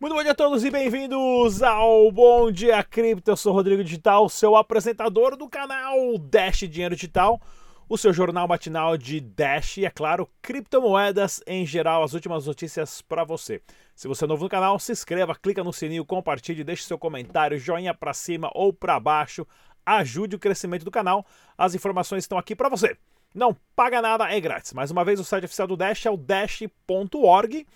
Muito bom dia a todos e bem-vindos ao Bom Dia Cripto. Eu sou Rodrigo Digital, seu apresentador do canal Dash Dinheiro Digital, o seu jornal matinal de Dash e, é claro, criptomoedas em geral, as últimas notícias para você. Se você é novo no canal, se inscreva, clica no sininho, compartilhe, deixe seu comentário, joinha para cima ou para baixo, ajude o crescimento do canal. As informações estão aqui para você. Não paga nada, é grátis. Mais uma vez, o site oficial do Dash é o dash.org.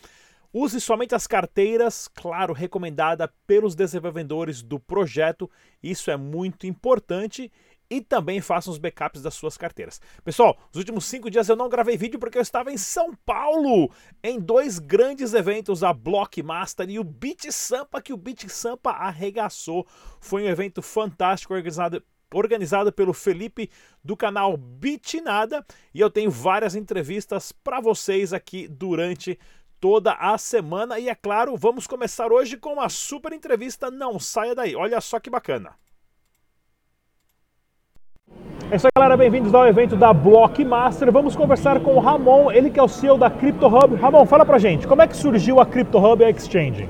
Use somente as carteiras, claro, recomendada pelos desenvolvedores do projeto. Isso é muito importante. E também faça os backups das suas carteiras. Pessoal, nos últimos cinco dias eu não gravei vídeo porque eu estava em São Paulo em dois grandes eventos, a Blockmaster e o Beat Sampa, que o Beat Sampa arregaçou. Foi um evento fantástico organizado organizado pelo Felipe do canal Bitnada e eu tenho várias entrevistas para vocês aqui durante toda a semana. E é claro, vamos começar hoje com uma super entrevista. Não saia daí, olha só que bacana. É isso aí, galera. Bem-vindos ao evento da Blockmaster. Vamos conversar com o Ramon, ele que é o CEO da Crypto Hub. Ramon, fala pra gente, como é que surgiu a Crypto Hub e a Exchange?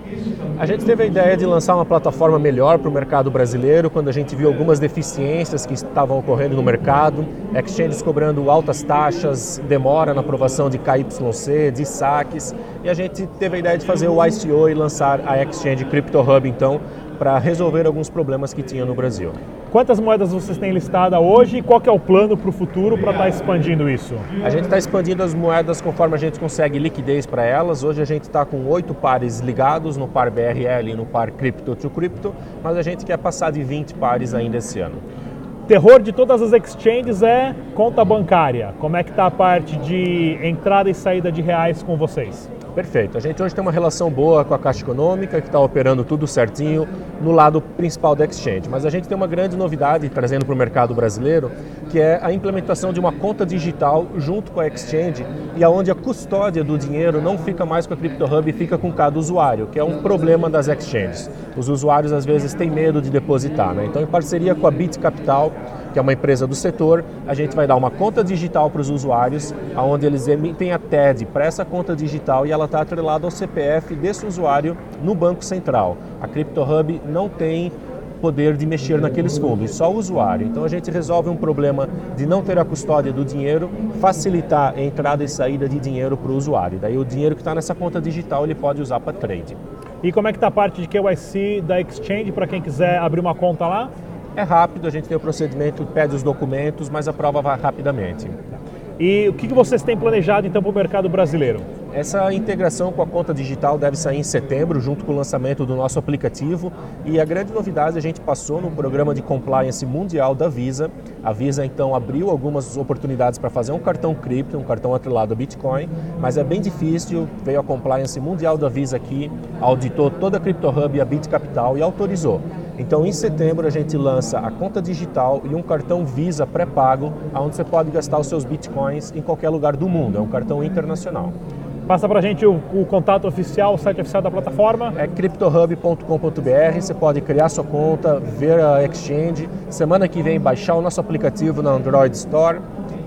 A gente teve a ideia de lançar uma plataforma melhor para o mercado brasileiro quando a gente viu algumas deficiências que estavam ocorrendo no mercado, exchanges cobrando altas taxas, demora na aprovação de KYC, de saques, e a gente teve a ideia de fazer o ICO e lançar a Exchange Crypto Hub, então, para resolver alguns problemas que tinha no Brasil. Quantas moedas vocês têm listada hoje e qual é o plano para o futuro para estar tá expandindo isso? A gente está expandindo as moedas conforme a gente consegue liquidez para elas. Hoje a gente está com oito pares ligados no par BRL e no par Crypto to Crypto, mas a gente quer passar de 20 pares ainda esse ano. Terror de todas as exchanges é conta bancária. Como é que está a parte de entrada e saída de reais com vocês? Perfeito. A gente hoje tem uma relação boa com a Caixa Econômica, que está operando tudo certinho no lado principal da Exchange. Mas a gente tem uma grande novidade trazendo para o mercado brasileiro, que é a implementação de uma conta digital junto com a Exchange e aonde a custódia do dinheiro não fica mais com a Crypto Hub, fica com cada usuário, que é um problema das exchanges. Os usuários às vezes têm medo de depositar. Né? Então, em parceria com a Bit Capital, que é uma empresa do setor, a gente vai dar uma conta digital para os usuários, onde eles emitem a TED para essa conta digital e ela está atrelada ao CPF desse usuário no Banco Central. A Crypto Hub não tem poder de mexer naqueles fundos, só o usuário. Então a gente resolve um problema de não ter a custódia do dinheiro, facilitar a entrada e saída de dinheiro para o usuário. Daí o dinheiro que está nessa conta digital ele pode usar para trade. E como é que está a parte de KYC da Exchange para quem quiser abrir uma conta lá? É rápido, a gente tem o procedimento, pede os documentos, mas a prova vai rapidamente. E o que vocês têm planejado então para o mercado brasileiro? Essa integração com a conta digital deve sair em setembro, junto com o lançamento do nosso aplicativo. E a grande novidade, a gente passou no programa de compliance mundial da Visa. A Visa então abriu algumas oportunidades para fazer um cartão cripto, um cartão atrelado a Bitcoin, mas é bem difícil. Veio a compliance mundial da Visa aqui, auditou toda a Crypto Hub e a Bit Capital e autorizou. Então, em setembro, a gente lança a conta digital e um cartão Visa pré-pago, onde você pode gastar os seus bitcoins em qualquer lugar do mundo. É um cartão internacional. Passa para a gente o, o, contato oficial, o site oficial da plataforma. É cryptohub.com.br. Você pode criar sua conta, ver a exchange. Semana que vem baixar o nosso aplicativo na Android Store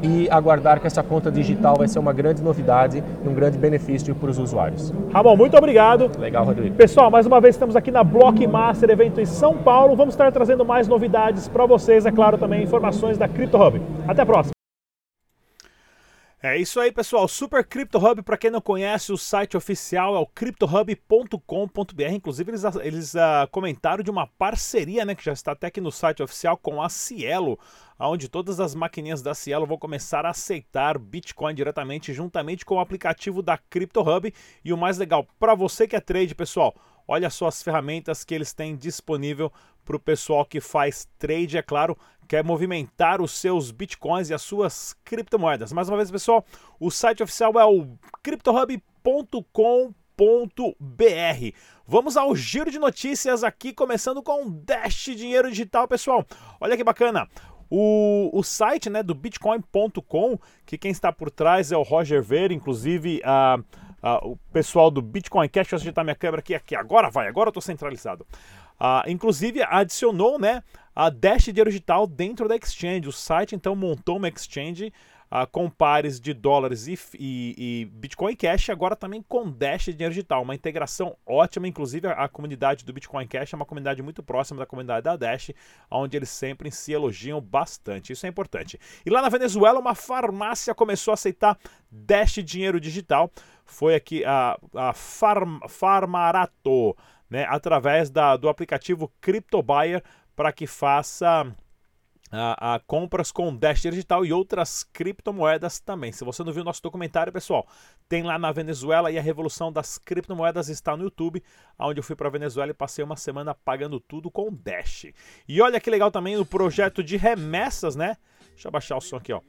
e aguardar que essa conta digital vai ser uma grande novidade e um grande benefício para os usuários. Ramon, muito obrigado. Legal, Rodrigo. Pessoal, mais uma vez estamos aqui na Blockmaster, evento em São Paulo. Vamos estar trazendo mais novidades para vocês, é claro, também informações da Crypto Hub. Até a próxima. É isso aí, pessoal. Super Crypto Hub, para quem não conhece, o site oficial é o cryptohub.com.br. Inclusive, eles, eles uh, comentaram de uma parceria, né, que já está até aqui no site oficial com a Cielo, onde todas as maquininhas da Cielo vão começar a aceitar Bitcoin diretamente, juntamente com o aplicativo da Crypto Hub. E o mais legal, para você que é trade, pessoal, olha só as ferramentas que eles têm disponível para o pessoal que faz trade, é claro, quer movimentar os seus bitcoins e as suas criptomoedas. Mais uma vez, pessoal, o site oficial é o cryptohub.com.br. Vamos ao giro de notícias aqui, começando com o Dash Dinheiro Digital, pessoal. Olha que bacana. O, o site né, do Bitcoin.com, que quem está por trás é o Roger Ver, inclusive a. O pessoal do Bitcoin Cash, deixa eu minha câmera aqui, aqui, agora vai, agora eu estou centralizado. Uh, inclusive adicionou né, a Dash Dinheiro Digital dentro da Exchange. O site então montou uma Exchange uh, com pares de dólares e, e, e, Bitcoin Cash, agora também com Dash dinheiro digital. Uma integração ótima, inclusive a, a, comunidade do Bitcoin Cash é uma comunidade muito próxima da comunidade da Dash, onde eles sempre se elogiam bastante. Isso é importante. E lá na Venezuela, uma farmácia começou a aceitar Dash dinheiro digital. Foi aqui a, a Farm, Farmarato, né, através da, do aplicativo CryptoBuyer, para que faça a, a, compras com Dash Digital e outras criptomoedas também. Se você não viu nosso documentário, pessoal, tem lá na Venezuela e a revolução das criptomoedas está no YouTube, onde eu fui para Venezuela e passei uma semana pagando tudo com Dash. E olha que legal também o projeto de remessas, né? Deixa eu baixar o som aqui, ó.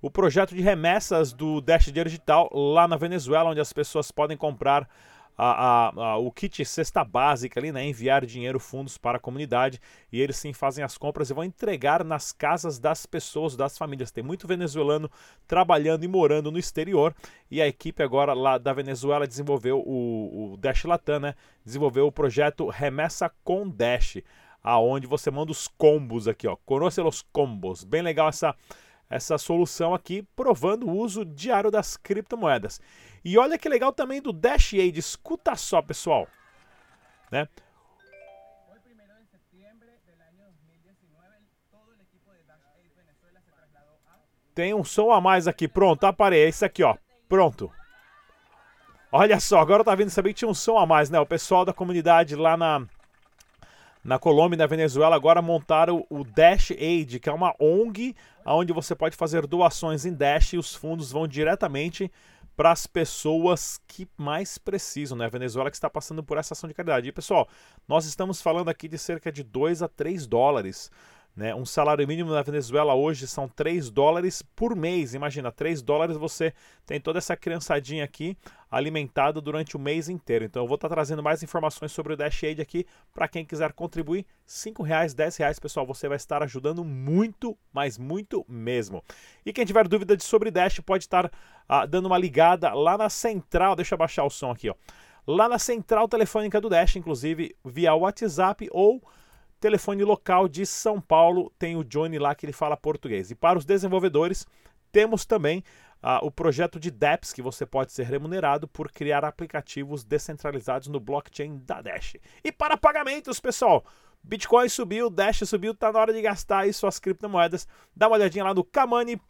O projeto de remessas do Dash Digital lá na Venezuela, onde as pessoas podem comprar a, a, a, o kit cesta básica ali, né? Enviar dinheiro, fundos para a comunidade. E eles sim fazem as compras e vão entregar nas casas das pessoas, das famílias. Tem muito venezuelano trabalhando e morando no exterior. E a equipe agora lá da Venezuela desenvolveu o, o Dash Latam, né? Desenvolveu o projeto Remessa com Dash. Aonde você manda os combos aqui, ó. Conoce os combos. Bem legal essa essa solução aqui, provando o uso diário das criptomoedas. E olha que legal também do Dash Aid, escuta só, pessoal. Né? Tem um som a mais aqui, pronto, aparei, é esse aqui, ó, pronto. Olha só, agora tá vendo, sabia que tinha um som a mais, né? O pessoal da comunidade lá na, na Colômbia e na Venezuela agora montaram o Dash Aid, que é uma ONG onde você pode fazer doações em Dash e os fundos vão diretamente para as pessoas que mais precisam, né? A Venezuela que está passando por essa ação de caridade. E pessoal, nós estamos falando aqui de cerca de 2 a 3 dólares né? Um salário mínimo na Venezuela hoje são 3 dólares por mês. Imagina, 3 dólares você tem toda essa criançadinha aqui alimentada durante o mês inteiro. Então eu vou estar tá trazendo mais informações sobre o Dash Aid aqui para quem quiser contribuir. 5 reais, 10 reais, pessoal, você vai estar ajudando muito, mas muito mesmo. E quem tiver dúvida de sobre Dash pode estar ah, dando uma ligada lá na central. Deixa eu baixar o som aqui, ó. Lá na central telefônica do Dash, inclusive via WhatsApp ou Telefone local de São Paulo tem o Johnny lá que ele fala português. E para os desenvolvedores, temos também uh, o projeto de DApps, que você pode ser remunerado por criar aplicativos descentralizados no blockchain da Dash. E para pagamentos, pessoal, Bitcoin subiu, Dash subiu, tá na hora de gastar aí suas criptomoedas. Dá uma olhadinha lá no kamani.com.br.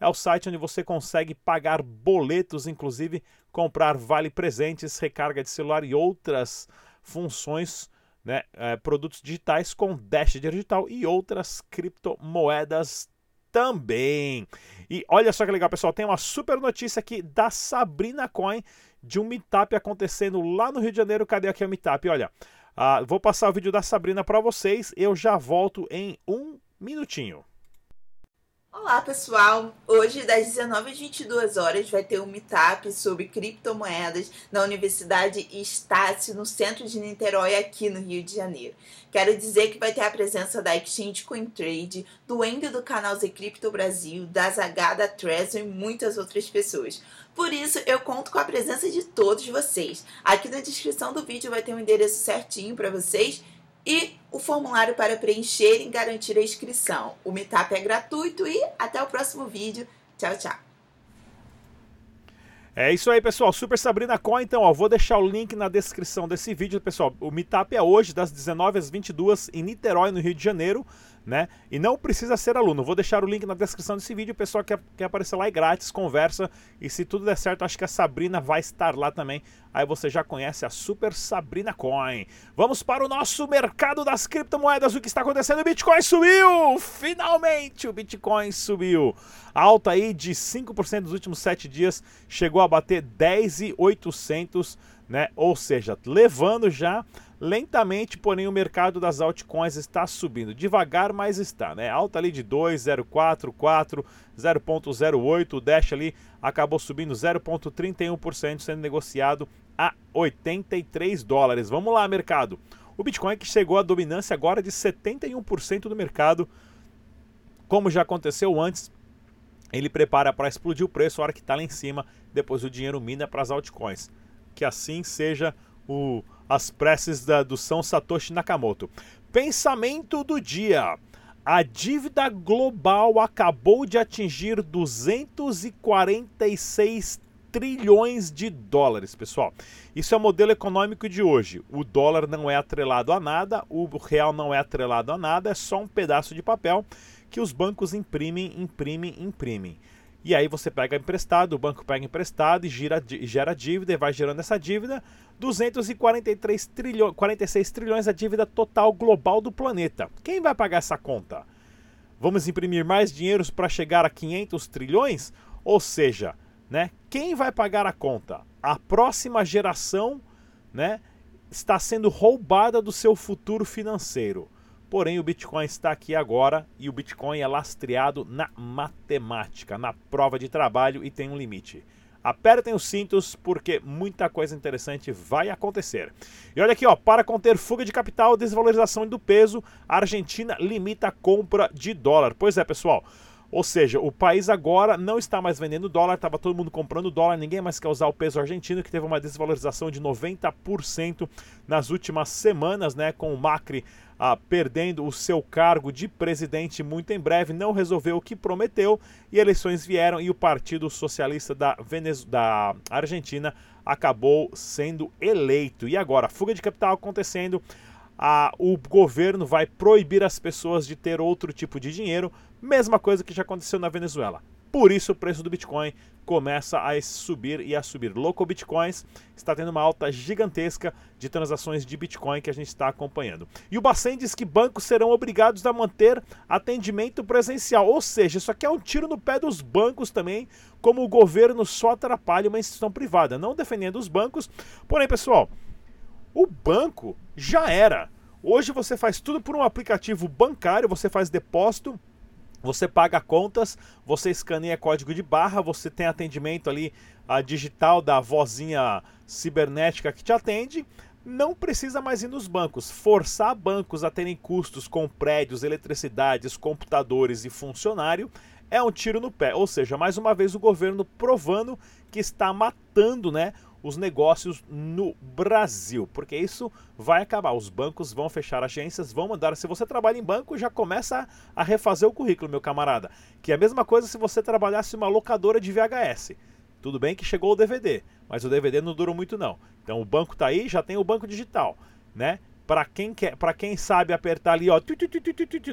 É o site onde você consegue pagar boletos, inclusive comprar vale presentes, recarga de celular e outras funções né, é, produtos digitais com Dash digital e outras criptomoedas também. E olha só que legal, pessoal, tem uma super notícia aqui da Sabrina Coin de um meetup acontecendo lá no Rio de Janeiro. Cadê aqui o meetup? Olha, uh, vou passar o vídeo da Sabrina para vocês. Eu já volto em um minutinho. Olá pessoal, hoje das 19 às 22 horas vai ter um meetup sobre criptomoedas na Universidade Estácio, no centro de Niterói, aqui no Rio de Janeiro. Quero dizer que vai ter a presença da Exchange CoinTrade, do Ender do canal Z Cripto Brasil, da Zaga, da Trezor e muitas outras pessoas. Por isso, eu conto com a presença de todos vocês. Aqui na descrição do vídeo vai ter um endereço certinho para vocês e o formulário para preencher e garantir a inscrição. O Meetup é gratuito e até o próximo vídeo. Tchau, tchau. É isso aí, pessoal. Super Sabrina Coin, então, ó, vou deixar o link na descrição desse vídeo, pessoal. O Meetup é hoje, das 19 às 22 em Niterói, no Rio de Janeiro né? E não precisa ser aluno. Vou deixar o link na descrição desse vídeo. O pessoal quer, quer aparecer lá é grátis, conversa. E se tudo der certo, acho que a Sabrina vai estar lá também. Aí você já conhece a Super Sabrina Coin. Vamos para o nosso mercado das criptomoedas. O que está acontecendo? O Bitcoin subiu! Finalmente o Bitcoin subiu. Alta aí de 5% nos últimos 7 dias. Chegou a bater 10,800, né? Ou seja, levando já Lentamente, porém, o mercado das altcoins está subindo. Devagar, mas está, né? Alta ali de 2,044, 0,08. O Dash ali acabou subindo 0,31%, sendo negociado a 83 dólares. Vamos lá, mercado. O Bitcoin que chegou à dominância agora de 71% do mercado. Como já aconteceu antes, ele prepara para explodir o preço a hora que está lá em cima, depois o dinheiro mina para as altcoins. Que assim seja o as preces da, do São Satoshi Nakamoto. Pensamento do dia. A dívida global acabou de atingir 246 trilhões de dólares, pessoal. Isso é o modelo econômico de hoje. O dólar não é atrelado a nada, o real não é atrelado a nada, é só um pedaço de papel que os bancos imprimem, imprimem, imprimem. E aí você pega emprestado, o banco pega emprestado e gira, gera dívida e vai gerando essa dívida. 243 trilhões, 46 trilhões a dívida total global do planeta. Quem vai pagar essa conta? Vamos imprimir mais dinheiro para chegar a 500 trilhões? Ou seja, né, quem vai pagar a conta? A próxima geração né, está sendo roubada do seu futuro financeiro. Porém, o Bitcoin está aqui agora e o Bitcoin é lastreado na matemática, na prova de trabalho e tem um limite. Apertem os cintos porque muita coisa interessante vai acontecer. E olha aqui, ó, para conter fuga de capital, desvalorização do peso, a Argentina limita a compra de dólar. Pois é, pessoal. Ou seja, o país agora não está mais vendendo dólar, estava todo mundo comprando dólar, ninguém mais quer usar o peso argentino, que teve uma desvalorização de 90% nas últimas semanas, né? Com o Macri ah, perdendo o seu cargo de presidente muito em breve, não resolveu o que prometeu e eleições vieram e o Partido Socialista da, Venez... da Argentina acabou sendo eleito. E agora, fuga de capital acontecendo a, o governo vai proibir as pessoas de ter outro tipo de dinheiro, mesma coisa que já aconteceu na Venezuela. Por isso o preço do Bitcoin começa a subir e a subir. Local Bitcoins está tendo uma alta gigantesca de transações de Bitcoin que a gente está acompanhando. E o Bacen diz que bancos serão obrigados a manter atendimento presencial. Ou seja, isso aqui é um tiro no pé dos bancos também, como o governo só atrapalha uma instituição privada. Não defendendo os bancos. Porém, pessoal, o banco já era. Hoje você faz tudo por um aplicativo bancário, você faz depósito, você paga contas, você escaneia código de barra, você tem atendimento ali a digital da vozinha cibernética que te atende. Não precisa mais ir nos bancos. Forçar bancos a terem custos com prédios, eletricidades, computadores e funcionário é um tiro no pé. Ou seja, mais uma vez o governo provando que está matando, né, os negócios no Brasil, porque isso vai acabar. Os bancos vão fechar agências, vão mandar. Se você trabalha em banco, já começa a refazer o currículo, meu camarada. Que é a mesma coisa se você trabalhasse uma locadora de VHS. Tudo bem que chegou o DVD, mas o DVD não durou muito não. Então o banco tá aí, já tem o banco digital, né? Para quem quer, para quem sabe apertar ali, ó,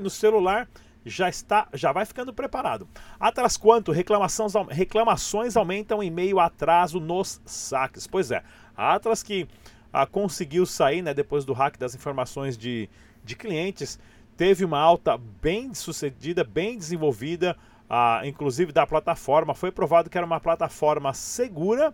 no celular, já está, já vai ficando preparado. Atlas quanto reclamações, reclamações aumentam em meio a atraso nos saques. Pois é, a Atlas que ah, conseguiu sair, né, depois do hack das informações de, de clientes, teve uma alta bem sucedida, bem desenvolvida, ah, inclusive da plataforma. Foi provado que era uma plataforma segura,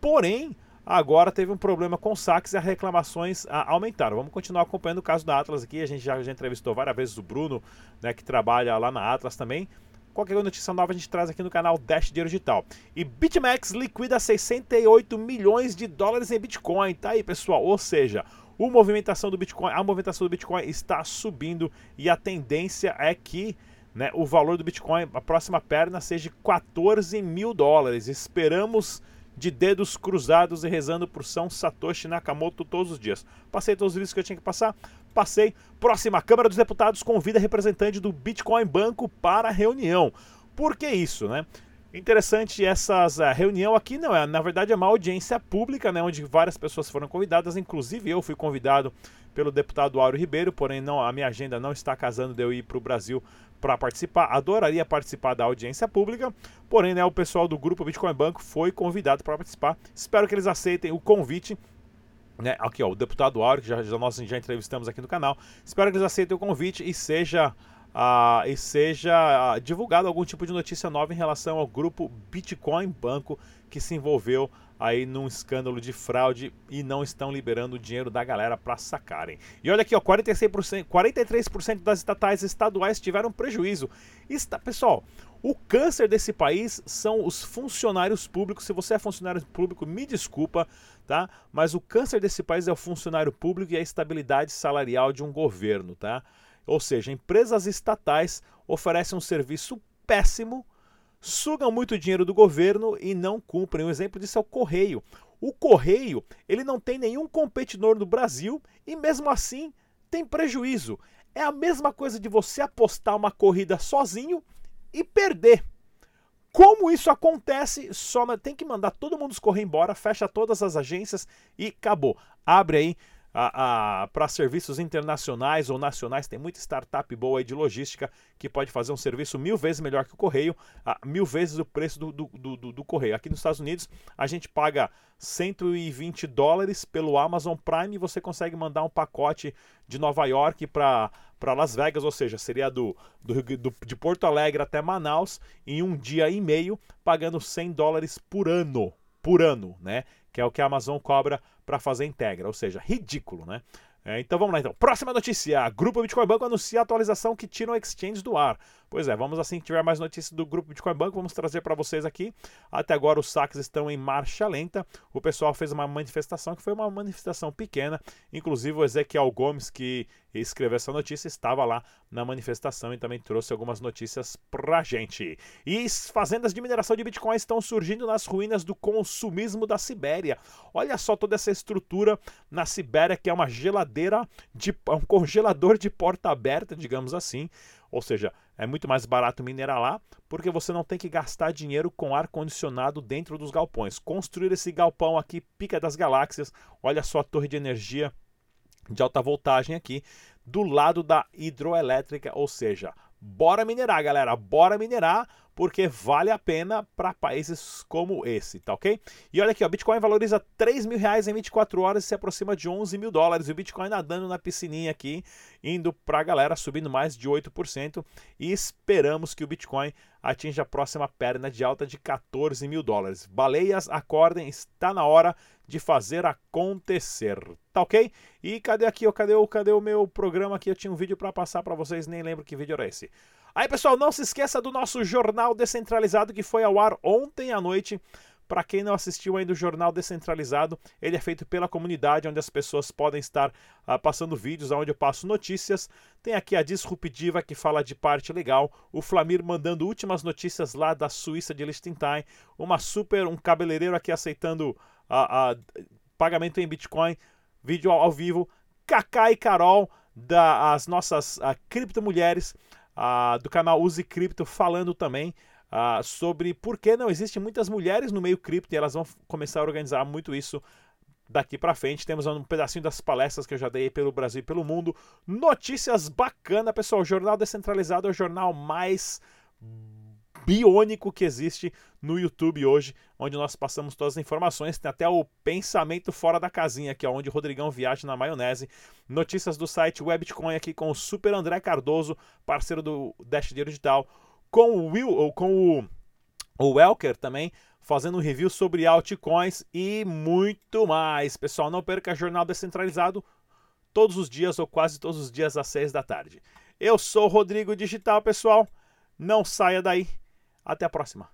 porém Agora teve um problema com saques e as reclamações aumentaram. Vamos continuar acompanhando o caso da Atlas aqui. A gente já, já entrevistou várias vezes o Bruno, né, que trabalha lá na Atlas também. Qualquer notícia nova a gente traz aqui no canal Dash Dinheiro Digital. E BitMEX liquida 68 milhões de dólares em Bitcoin. Tá aí, pessoal. Ou seja, a movimentação do Bitcoin, a movimentação do Bitcoin está subindo e a tendência é que né, o valor do Bitcoin, a próxima perna, seja 14 mil dólares. Esperamos de dedos cruzados e rezando por São Satoshi Nakamoto todos os dias. Passei todos os vídeos que eu tinha que passar, passei. Próxima, Câmara dos Deputados convida representante do Bitcoin Banco para reunião. Por que isso, né? Interessante essa uh, reunião aqui, não é? Na verdade é uma audiência pública, né, onde várias pessoas foram convidadas, inclusive eu fui convidado pelo deputado Áureo Ribeiro, porém não, a minha agenda não está casando de eu ir para o Brasil para participar. Adoraria participar da audiência pública, porém, né, o pessoal do grupo Bitcoin Banco foi convidado para participar. Espero que eles aceitem o convite. Né, aqui, ó, o deputado Áureo, que já, já, nós já entrevistamos aqui no canal. Espero que eles aceitem o convite e seja. Uh, e seja uh, divulgado algum tipo de notícia nova em relação ao grupo Bitcoin Banco que se envolveu aí num escândalo de fraude e não estão liberando o dinheiro da galera para sacarem. E olha aqui, ó, 46%, 43% das estatais estaduais tiveram prejuízo. Está, pessoal, o câncer desse país são os funcionários públicos. Se você é funcionário público, me desculpa, tá? Mas o câncer desse país é o funcionário público e a estabilidade salarial de um governo, tá? Ou seja, empresas estatais oferecem um serviço péssimo sugam muito dinheiro do governo e não cumprem. Um exemplo disso é o Correio. O Correio, ele não tem nenhum competidor no Brasil e mesmo assim tem prejuízo. É a mesma coisa de você apostar uma corrida sozinho e perder. Como isso acontece? Só tem que mandar todo mundo escorrer embora, fecha todas as agências e acabou. Abre aí para serviços internacionais ou nacionais. Tem muita startup boa aí de logística que pode fazer um serviço mil vezes melhor que o correio, mil vezes o preço do, do, do, do, correio. Aqui nos Estados Unidos a gente paga 120 dólares pelo Amazon Prime e você consegue mandar um pacote de Nova York para para Las Vegas, ou seja, seria do, do, do, de Porto Alegre até Manaus em um dia e meio, pagando 100 dólares por ano, por ano, né? Que é o que a Amazon cobra para fazer integra, ou seja, ridículo, né? É, então vamos lá então. Próxima notícia. Grupo Bitcoin Banco anuncia atualização que tira o exchange do ar. Pois é, vamos assim que tiver mais notícias do Grupo Bitcoin Banco, vamos trazer para vocês aqui. Até agora os saques estão em marcha lenta. O pessoal fez uma manifestação que foi uma manifestação pequena. Inclusive o Ezequiel Gomes, que escreveu essa notícia, estava lá na manifestação e também trouxe algumas notícias pra gente. E fazendas de mineração de Bitcoin estão surgindo nas ruínas do consumismo da Sibéria. Olha só toda essa estrutura na Sibéria, que é uma geladeira, de, um congelador de porta aberta, digamos assim. Ou seja, é muito mais barato minerar lá, porque você não tem que gastar dinheiro com ar condicionado dentro dos galpões. Construir esse galpão aqui, pica das galáxias, olha só a torre de energia de alta voltagem aqui, do lado da hidroelétrica, ou seja, bora minerar, galera, bora minerar, porque vale a pena para países como esse, tá ok? E olha aqui, o Bitcoin valoriza 3 mil reais em 24 horas e se aproxima de 11 mil dólares. E o Bitcoin nadando na piscininha aqui, indo para a galera, subindo mais de 8%. E esperamos que o Bitcoin atinja a próxima perna de alta de 14 mil dólares. Baleias, acordem, está na hora de fazer acontecer, tá ok? E cadê aqui, cadê, cadê o meu programa aqui? Eu tinha um vídeo para passar para vocês, nem lembro que vídeo era esse. Aí, pessoal, não se esqueça do nosso jornal descentralizado que foi ao ar ontem à noite. Para quem não assistiu ainda o Jornal Descentralizado, ele é feito pela comunidade, onde as pessoas podem estar uh, passando vídeos, onde eu passo notícias. Tem aqui a Disruptiva, que fala de parte legal. O Flamir mandando últimas notícias lá da Suíça de Liechtenstein. Uma super, um cabeleireiro aqui aceitando uh, uh, pagamento em Bitcoin. Vídeo ao, ao vivo. Kaká e Carol, das nossas criptomulheres do canal Use Cripto falando também sobre por que não existem muitas mulheres no meio cripto e elas vão começar a organizar muito isso daqui para frente. Temos um pedacinho das palestras que eu já dei pelo Brasil e pelo mundo. Notícias bacana, pessoal. O Jornal Descentralizado é o jornal mais biônico que existe no YouTube hoje, onde nós passamos todas as informações. Tem até o pensamento fora da casinha, que é onde o Rodrigão viaja na maionese. Notícias do site Webcoin aqui com o Super André Cardoso, parceiro do Dash Dinheiro Digital, com o Will, ou com o, o Welker também, fazendo um review sobre altcoins e muito mais. Pessoal, não perca Jornal Descentralizado todos os dias ou quase todos os dias às seis da tarde. Eu sou o Rodrigo Digital, pessoal. Não saia daí. Até a próxima.